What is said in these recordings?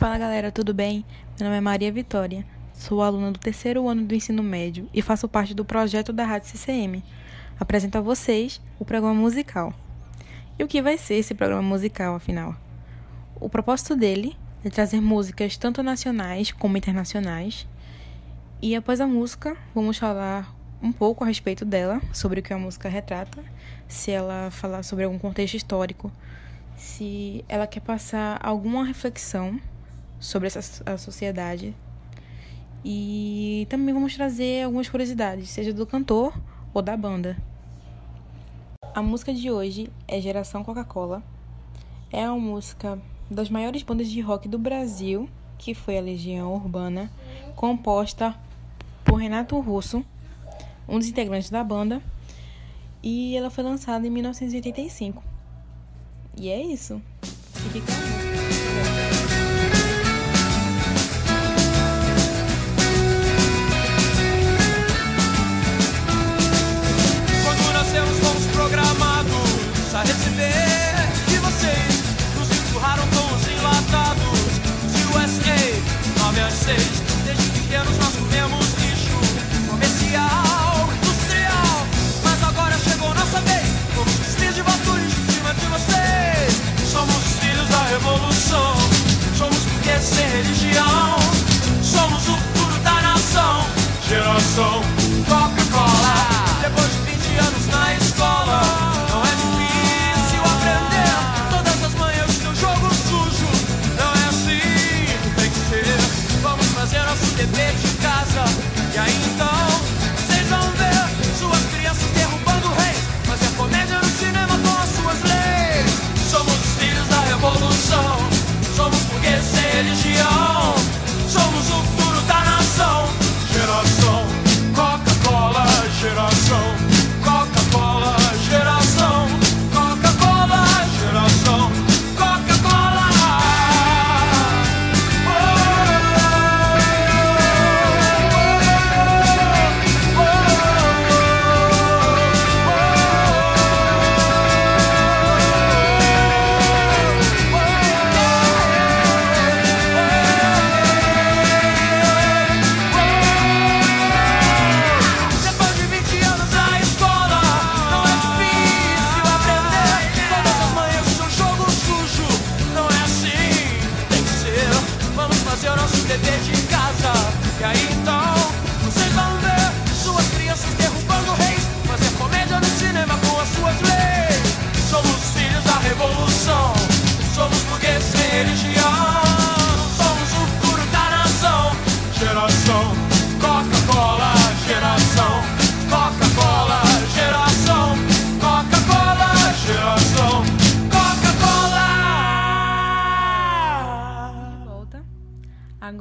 Fala galera, tudo bem? Meu nome é Maria Vitória, sou aluna do terceiro ano do ensino médio e faço parte do projeto da Rádio CCM. Apresento a vocês o programa musical. E o que vai ser esse programa musical, afinal? O propósito dele é trazer músicas tanto nacionais como internacionais. E após a música, vamos falar um pouco a respeito dela, sobre o que a música retrata, se ela falar sobre algum contexto histórico, se ela quer passar alguma reflexão sobre essa, a sociedade. E também vamos trazer algumas curiosidades, seja do cantor ou da banda. A música de hoje é Geração Coca-Cola. É uma música das maiores bandas de rock do Brasil, que foi a Legião Urbana, composta por Renato Russo, um dos integrantes da banda, e ela foi lançada em 1985. E é isso. Fique com Geração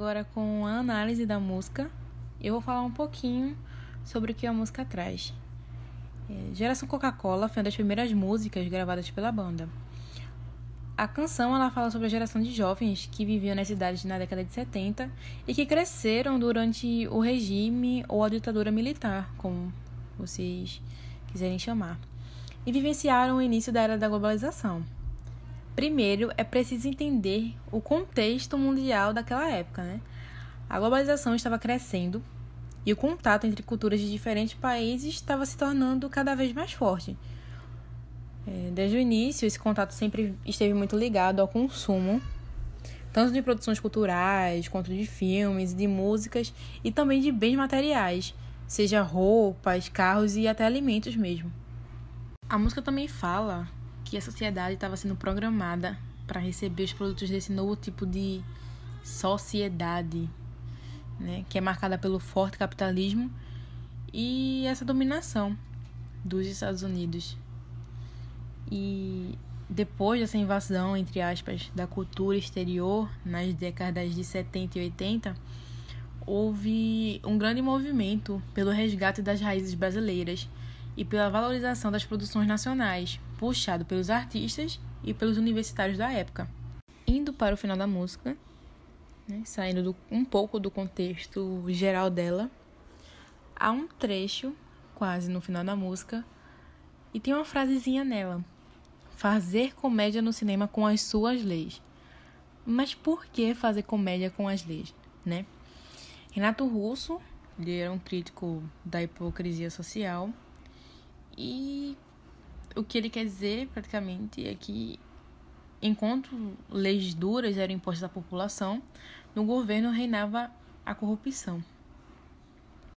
Agora com a análise da música, eu vou falar um pouquinho sobre o que a música traz. É, Geração Coca-Cola foi uma das primeiras músicas gravadas pela banda. A canção ela fala sobre a geração de jovens que viviam nas cidades na década de 70 e que cresceram durante o regime ou a ditadura militar, como vocês quiserem chamar, e vivenciaram o início da era da globalização. Primeiro, é preciso entender o contexto mundial daquela época. Né? A globalização estava crescendo e o contato entre culturas de diferentes países estava se tornando cada vez mais forte. É, Desde o início, esse contato sempre esteve muito ligado ao consumo, tanto de produções culturais, quanto de filmes, de músicas e também de bens materiais, seja roupas, carros e até alimentos mesmo. A música também fala que a sociedade estava sendo programada para receber os produtos desse novo tipo de sociedade, né, que é marcada pelo forte capitalismo e essa dominação dos Estados Unidos. E depois dessa invasão, entre aspas, da cultura exterior nas décadas de 70 e 80, houve um grande movimento pelo resgate das raízes brasileiras e pela valorização das produções nacionais, puxado pelos artistas e pelos universitários da época. Indo para o final da música, né, saindo do- um pouco do contexto geral dela, há um trecho, quase no final da música, e tem uma frasezinha nela: Fazer comédia no cinema com as suas leis. Mas por que fazer comédia com as leis, né? Renato Russo, ele era um crítico da hipocrisia social e o que ele quer dizer praticamente é que enquanto leis duras eram impostas à população, no governo reinava a corrupção.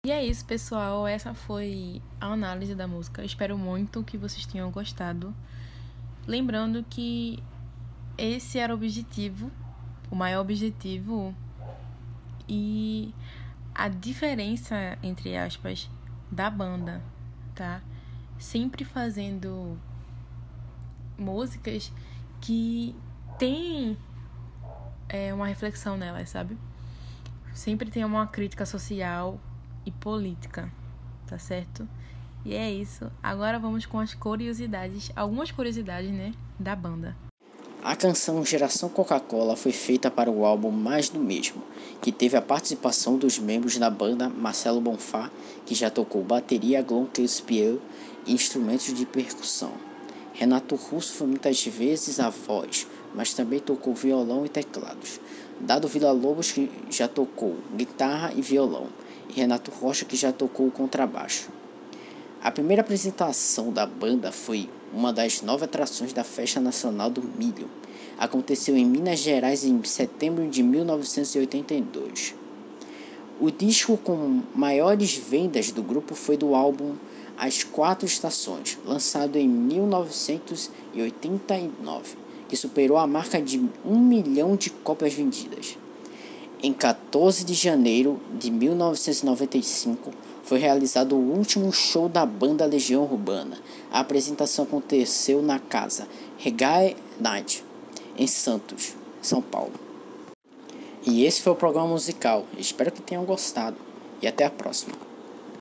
E é isso, pessoal. Essa foi a análise da música. Espero muito que vocês tenham gostado. Lembrando que esse era o objetivo, o maior objetivo e a diferença entre aspas da banda, tá? Sempre fazendo músicas que tem é, uma reflexão nelas, sabe? Sempre tem uma crítica social e política, tá certo? E é isso. Agora vamos com as curiosidades, algumas curiosidades, né, da banda. A canção Geração Coca-Cola foi feita para o álbum Mais do Mesmo, que teve a participação dos membros da banda Marcelo Bonfá, que já tocou bateria, glockenspiel instrumentos de percussão. Renato Russo foi muitas vezes a voz, mas também tocou violão e teclados. Dado Villa-Lobos, que já tocou guitarra e violão, e Renato Rocha, que já tocou contrabaixo. A primeira apresentação da banda foi uma das nove atrações da Festa Nacional do Milho. Aconteceu em Minas Gerais em setembro de 1982. O disco com maiores vendas do grupo foi do álbum As Quatro Estações, lançado em 1989, que superou a marca de um milhão de cópias vendidas. Em 14 de janeiro de 1995, foi realizado o último show da banda Legião Urbana. A apresentação aconteceu na casa Reggae Night, em Santos, São Paulo. E esse foi o programa musical. Espero que tenham gostado e até a próxima.